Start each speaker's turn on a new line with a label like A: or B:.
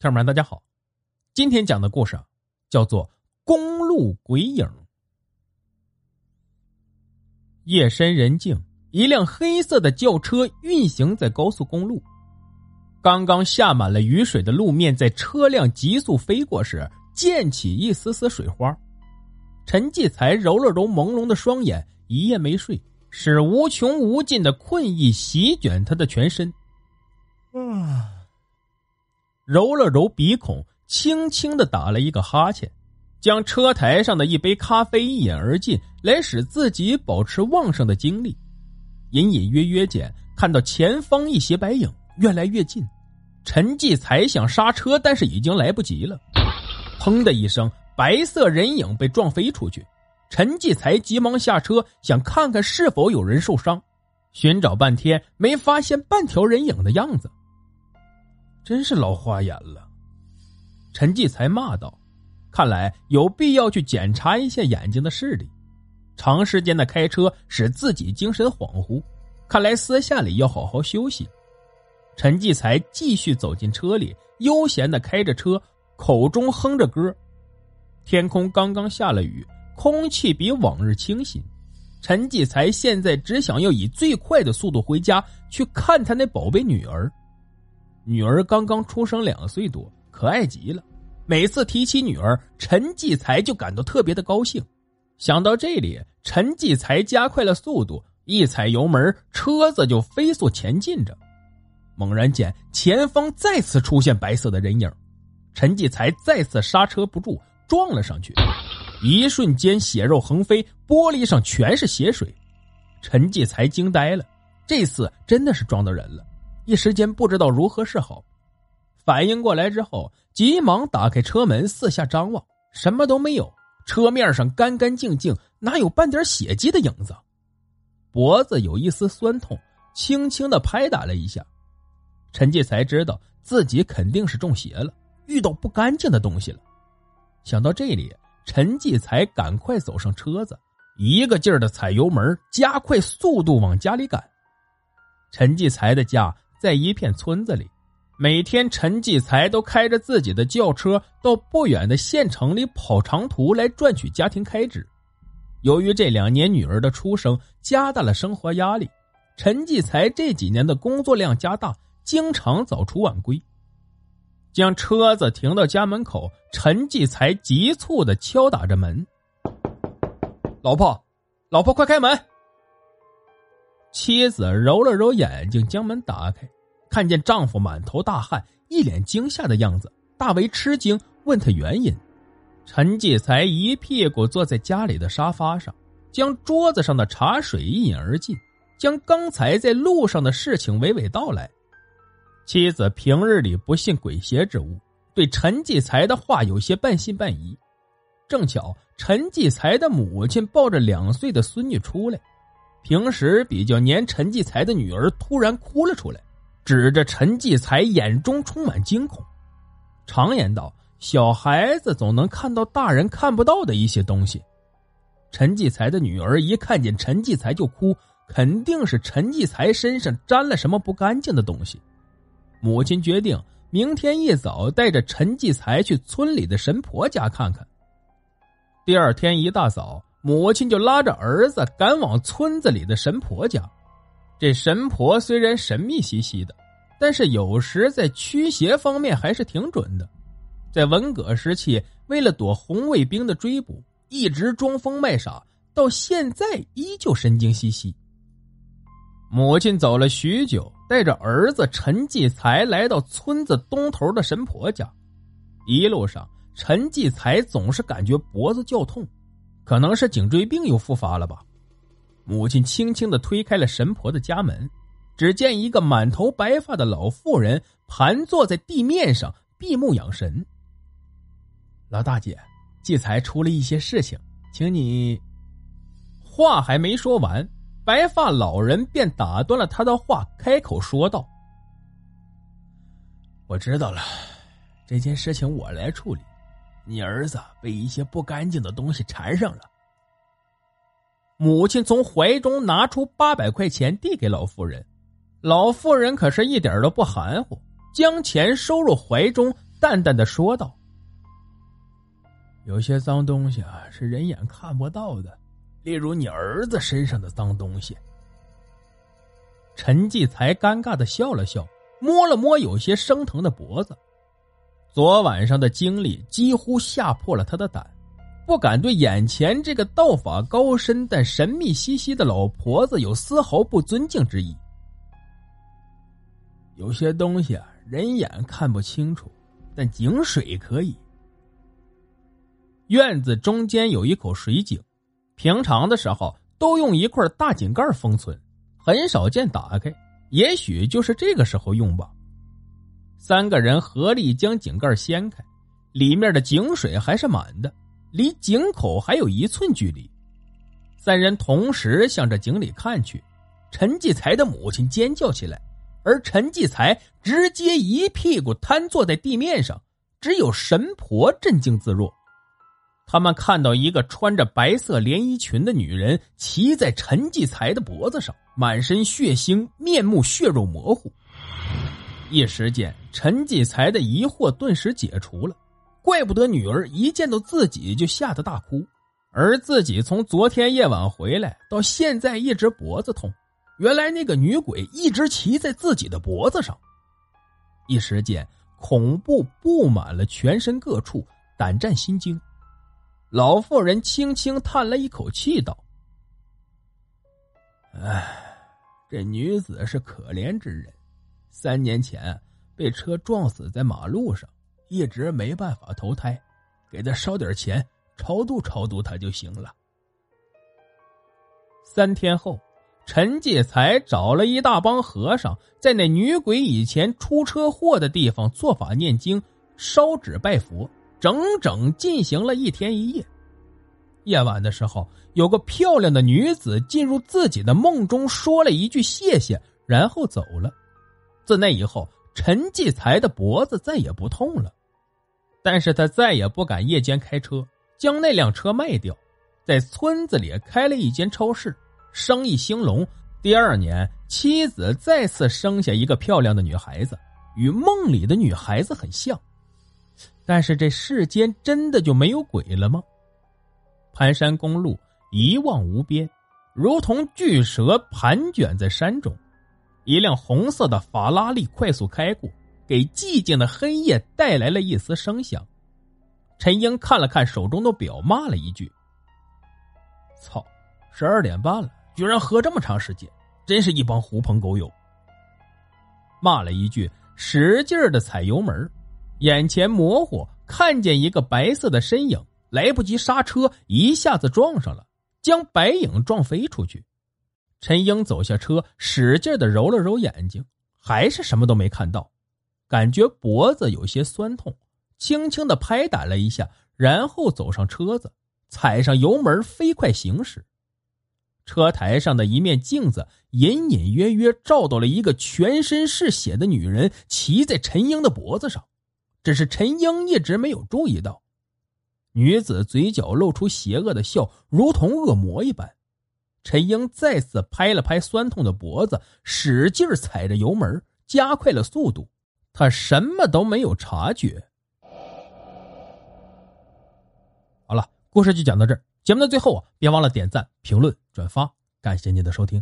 A: 听众们，大家好，今天讲的故事啊，叫做《公路鬼影》。夜深人静，一辆黑色的轿车运行在高速公路。刚刚下满了雨水的路面，在车辆急速飞过时，溅起一丝丝水花。陈继才揉了揉朦胧的双眼，一夜没睡，使无穷无尽的困意席卷他的全身。啊。揉了揉鼻孔，轻轻的打了一个哈欠，将车台上的一杯咖啡一饮而尽，来使自己保持旺盛的精力。隐隐约约间看到前方一些白影越来越近，陈继才想刹车，但是已经来不及了。砰的一声，白色人影被撞飞出去。陈继才急忙下车，想看看是否有人受伤，寻找半天没发现半条人影的样子。真是老花眼了，陈继才骂道：“看来有必要去检查一下眼睛的视力。长时间的开车使自己精神恍惚，看来私下里要好好休息。”陈继才继续走进车里，悠闲的开着车，口中哼着歌。天空刚刚下了雨，空气比往日清新。陈继才现在只想要以最快的速度回家，去看他那宝贝女儿。女儿刚刚出生两岁多，可爱极了。每次提起女儿，陈继才就感到特别的高兴。想到这里，陈继才加快了速度，一踩油门，车子就飞速前进着。猛然间，前方再次出现白色的人影，陈继才再次刹车不住，撞了上去。一瞬间，血肉横飞，玻璃上全是血水。陈继才惊呆了，这次真的是撞到人了。一时间不知道如何是好，反应过来之后，急忙打开车门，四下张望，什么都没有，车面上干干净净，哪有半点血迹的影子？脖子有一丝酸痛，轻轻的拍打了一下，陈继才知道自己肯定是中邪了，遇到不干净的东西了。想到这里，陈继才赶快走上车子，一个劲儿的踩油门，加快速度往家里赶。陈继才的家。在一片村子里，每天陈继才都开着自己的轿车到不远的县城里跑长途来赚取家庭开支。由于这两年女儿的出生，加大了生活压力，陈继才这几年的工作量加大，经常早出晚归。将车子停到家门口，陈继才急促的敲打着门：“老婆，老婆，快开门！”妻子揉了揉眼睛，将门打开，看见丈夫满头大汗，一脸惊吓的样子，大为吃惊，问他原因。陈继才一屁股坐在家里的沙发上，将桌子上的茶水一饮而尽，将刚才在路上的事情娓娓道来。妻子平日里不信鬼邪之物，对陈继才的话有些半信半疑。正巧陈继才的母亲抱着两岁的孙女出来。平时比较黏陈继才的女儿突然哭了出来，指着陈继才，眼中充满惊恐。常言道，小孩子总能看到大人看不到的一些东西。陈继才的女儿一看见陈继才就哭，肯定是陈继才身上沾了什么不干净的东西。母亲决定明天一早带着陈继才去村里的神婆家看看。第二天一大早。母亲就拉着儿子赶往村子里的神婆家。这神婆虽然神秘兮兮的，但是有时在驱邪方面还是挺准的。在文革时期，为了躲红卫兵的追捕，一直装疯卖傻，到现在依旧神经兮兮。母亲走了许久，带着儿子陈继才来到村子东头的神婆家。一路上，陈继才总是感觉脖子绞痛。可能是颈椎病又复发了吧？母亲轻轻的推开了神婆的家门，只见一个满头白发的老妇人盘坐在地面上闭目养神。老大姐，季才出了一些事情，请你……话还没说完，白发老人便打断了他的话，开口说道：“
B: 我知道了，这件事情我来处理。”你儿子被一些不干净的东西缠上了。
A: 母亲从怀中拿出八百块钱递给老妇人，老妇人可是一点都不含糊，将钱收入怀中，淡淡的说道：“
B: 有些脏东西啊，是人眼看不到的，例如你儿子身上的脏东西。”
A: 陈继才尴尬的笑了笑，摸了摸有些生疼的脖子。昨晚上的经历几乎吓破了他的胆。不敢对眼前这个道法高深但神秘兮兮的老婆子有丝毫不尊敬之意。
B: 有些东西啊，人眼看不清楚，但井水可以。
A: 院子中间有一口水井，平常的时候都用一块大井盖封存，很少见打开。也许就是这个时候用吧。三个人合力将井盖掀开，里面的井水还是满的。离井口还有一寸距离，三人同时向着井里看去。陈继才的母亲尖叫起来，而陈继才直接一屁股瘫坐在地面上，只有神婆镇静自若。他们看到一个穿着白色连衣裙的女人骑在陈继才的脖子上，满身血腥，面目血肉模糊。一时间，陈继才的疑惑顿时解除了。怪不得女儿一见到自己就吓得大哭，而自己从昨天夜晚回来到现在一直脖子痛，原来那个女鬼一直骑在自己的脖子上。一时间，恐怖布满了全身各处，胆战心惊。老妇人轻轻叹了一口气，道：“
B: 唉，这女子是可怜之人，三年前被车撞死在马路上。”一直没办法投胎，给他烧点钱超度超度他就行了。
A: 三天后，陈继才找了一大帮和尚，在那女鬼以前出车祸的地方做法念经、烧纸拜佛，整整进行了一天一夜。夜晚的时候，有个漂亮的女子进入自己的梦中，说了一句谢谢，然后走了。自那以后，陈继才的脖子再也不痛了。但是他再也不敢夜间开车，将那辆车卖掉，在村子里开了一间超市，生意兴隆。第二年，妻子再次生下一个漂亮的女孩子，与梦里的女孩子很像。但是这世间真的就没有鬼了吗？盘山公路一望无边，如同巨蛇盘卷在山中。一辆红色的法拉利快速开过。给寂静的黑夜带来了一丝声响。陈英看了看手中的表，骂了一句：“操，十二点半了，居然喝这么长时间，真是一帮狐朋狗友。”骂了一句，使劲的踩油门，眼前模糊，看见一个白色的身影，来不及刹车，一下子撞上了，将白影撞飞出去。陈英走下车，使劲的揉了揉眼睛，还是什么都没看到。感觉脖子有些酸痛，轻轻的拍打了一下，然后走上车子，踩上油门，飞快行驶。车台上的一面镜子隐隐约约照到了一个全身是血的女人骑在陈英的脖子上，只是陈英一直没有注意到。女子嘴角露出邪恶的笑，如同恶魔一般。陈英再次拍了拍酸痛的脖子，使劲踩着油门，加快了速度。他什么都没有察觉。好了，故事就讲到这儿。节目的最后啊，别忘了点赞、评论、转发，感谢您的收听。